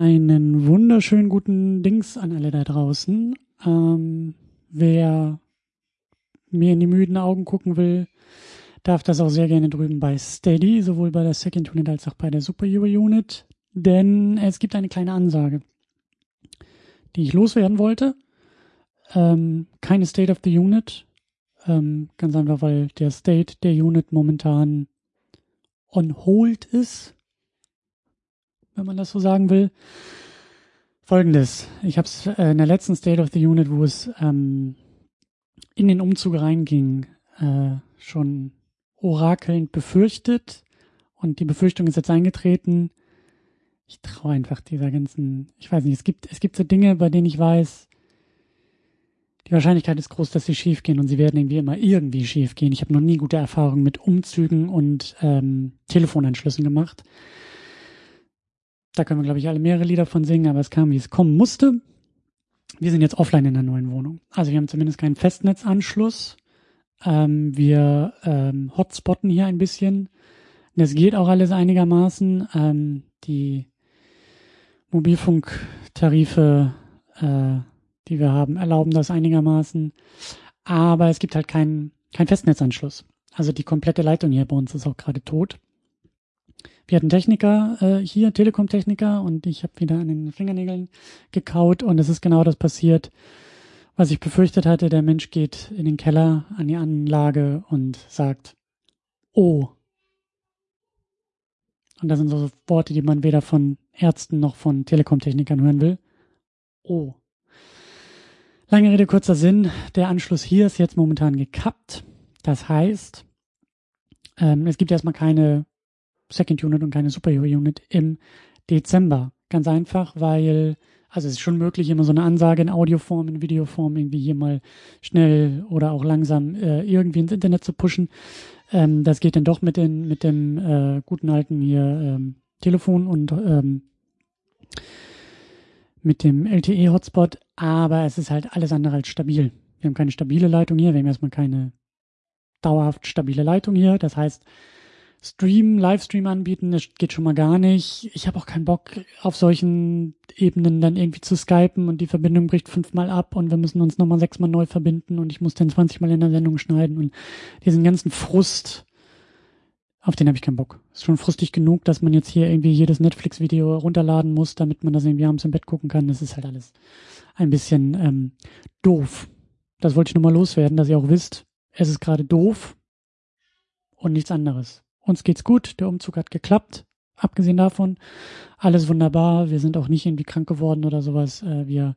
Einen wunderschönen guten Dings an alle da draußen. Ähm, wer mir in die müden Augen gucken will, darf das auch sehr gerne drüben bei Steady, sowohl bei der Second Unit als auch bei der Super Euro Unit. Denn es gibt eine kleine Ansage, die ich loswerden wollte. Ähm, keine State of the Unit. Ähm, ganz einfach, weil der State der Unit momentan on hold ist wenn man das so sagen will. Folgendes. Ich habe es äh, in der letzten State of the Unit, wo es ähm, in den Umzug reinging, äh, schon orakelnd befürchtet. Und die Befürchtung ist jetzt eingetreten. Ich traue einfach dieser ganzen, ich weiß nicht, es gibt, es gibt so Dinge, bei denen ich weiß, die Wahrscheinlichkeit ist groß, dass sie schief gehen und sie werden irgendwie immer irgendwie schief gehen. Ich habe noch nie gute Erfahrungen mit Umzügen und ähm, Telefonanschlüssen gemacht. Da können wir, glaube ich, alle mehrere Lieder von singen, aber es kam, wie es kommen musste. Wir sind jetzt offline in der neuen Wohnung. Also wir haben zumindest keinen Festnetzanschluss. Ähm, wir ähm, hotspotten hier ein bisschen. Das geht auch alles einigermaßen. Ähm, die Mobilfunktarife, äh, die wir haben, erlauben das einigermaßen. Aber es gibt halt keinen kein Festnetzanschluss. Also die komplette Leitung hier bei uns ist auch gerade tot. Wir hatten Techniker äh, hier, Telekom-Techniker, und ich habe wieder an den Fingernägeln gekaut und es ist genau das passiert, was ich befürchtet hatte. Der Mensch geht in den Keller an die Anlage und sagt, oh. Und das sind so Worte, die man weder von Ärzten noch von Telekom-Technikern hören will. Oh. Lange Rede, kurzer Sinn. Der Anschluss hier ist jetzt momentan gekappt. Das heißt, ähm, es gibt erstmal keine Second Unit und keine Superhero Unit im Dezember. Ganz einfach, weil, also es ist schon möglich, immer so eine Ansage in Audioform, in Videoform irgendwie hier mal schnell oder auch langsam äh, irgendwie ins Internet zu pushen. Ähm, das geht dann doch mit, den, mit dem äh, guten alten hier ähm, Telefon und ähm, mit dem LTE-Hotspot, aber es ist halt alles andere als stabil. Wir haben keine stabile Leitung hier, wir haben erstmal keine dauerhaft stabile Leitung hier. Das heißt, Stream, Livestream anbieten, das geht schon mal gar nicht. Ich habe auch keinen Bock, auf solchen Ebenen dann irgendwie zu skypen und die Verbindung bricht fünfmal ab und wir müssen uns nochmal sechsmal neu verbinden und ich muss dann 20 Mal in der Sendung schneiden und diesen ganzen Frust, auf den habe ich keinen Bock. Ist schon frustig genug, dass man jetzt hier irgendwie jedes Netflix-Video runterladen muss, damit man das irgendwie abends im Bett gucken kann. Das ist halt alles ein bisschen ähm, doof. Das wollte ich nur mal loswerden, dass ihr auch wisst, es ist gerade doof und nichts anderes. Uns geht's gut, der Umzug hat geklappt. Abgesehen davon, alles wunderbar. Wir sind auch nicht irgendwie krank geworden oder sowas. Äh, wir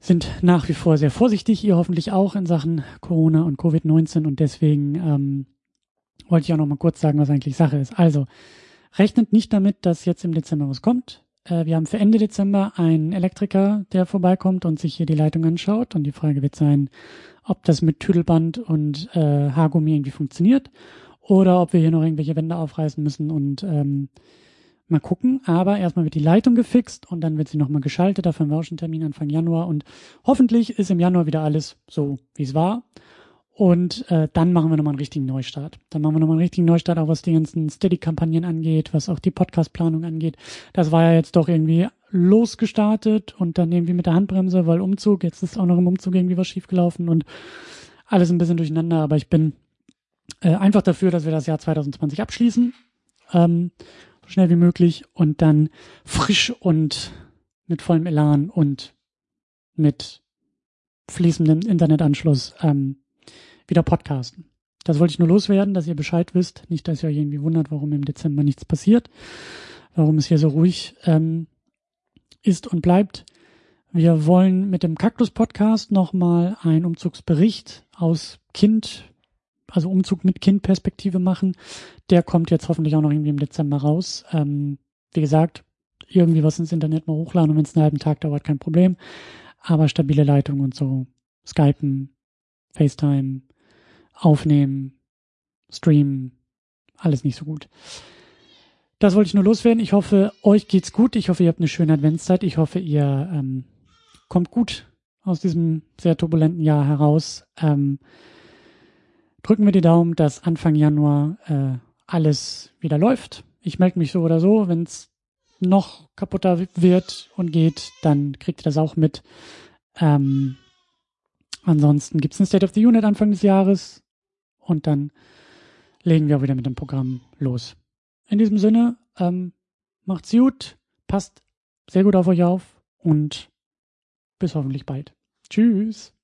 sind nach wie vor sehr vorsichtig, ihr hoffentlich auch in Sachen Corona und Covid-19 und deswegen ähm, wollte ich auch noch mal kurz sagen, was eigentlich Sache ist. Also, rechnet nicht damit, dass jetzt im Dezember was kommt. Äh, wir haben für Ende Dezember einen Elektriker, der vorbeikommt und sich hier die Leitung anschaut und die Frage wird sein, ob das mit Tüdelband und äh, Haargummi irgendwie funktioniert oder ob wir hier noch irgendwelche Wände aufreißen müssen und ähm, mal gucken. Aber erstmal wird die Leitung gefixt und dann wird sie nochmal geschaltet. Dafür haben wir auch schon Termin Anfang Januar und hoffentlich ist im Januar wieder alles so, wie es war. Und äh, dann machen wir nochmal einen richtigen Neustart. Dann machen wir nochmal einen richtigen Neustart, auch was die ganzen Steady-Kampagnen angeht, was auch die Podcast-Planung angeht. Das war ja jetzt doch irgendwie losgestartet und dann irgendwie mit der Handbremse, weil Umzug, jetzt ist auch noch im Umzug irgendwie was schiefgelaufen und alles ein bisschen durcheinander, aber ich bin äh, einfach dafür, dass wir das Jahr 2020 abschließen, ähm, so schnell wie möglich und dann frisch und mit vollem Elan und mit fließendem Internetanschluss ähm, wieder podcasten. Das wollte ich nur loswerden, dass ihr Bescheid wisst. Nicht, dass ihr euch irgendwie wundert, warum im Dezember nichts passiert, warum es hier so ruhig ähm, ist und bleibt. Wir wollen mit dem Kaktus-Podcast nochmal einen Umzugsbericht aus Kind also Umzug mit Kindperspektive machen. Der kommt jetzt hoffentlich auch noch irgendwie im Dezember raus. Ähm, wie gesagt, irgendwie was ins Internet mal hochladen und wenn es einen halben Tag dauert, kein Problem. Aber stabile Leitung und so, Skypen, FaceTime, aufnehmen, streamen, alles nicht so gut. Das wollte ich nur loswerden. Ich hoffe, euch geht's gut. Ich hoffe, ihr habt eine schöne Adventszeit. Ich hoffe, ihr ähm, kommt gut aus diesem sehr turbulenten Jahr heraus. Ähm, drücken wir die Daumen, dass Anfang Januar äh, alles wieder läuft. Ich melde mich so oder so, wenn es noch kaputter wird und geht, dann kriegt ihr das auch mit. Ähm, ansonsten gibt es ein State of the Unit Anfang des Jahres und dann legen wir auch wieder mit dem Programm los. In diesem Sinne, ähm, macht's gut, passt sehr gut auf euch auf und bis hoffentlich bald. Tschüss.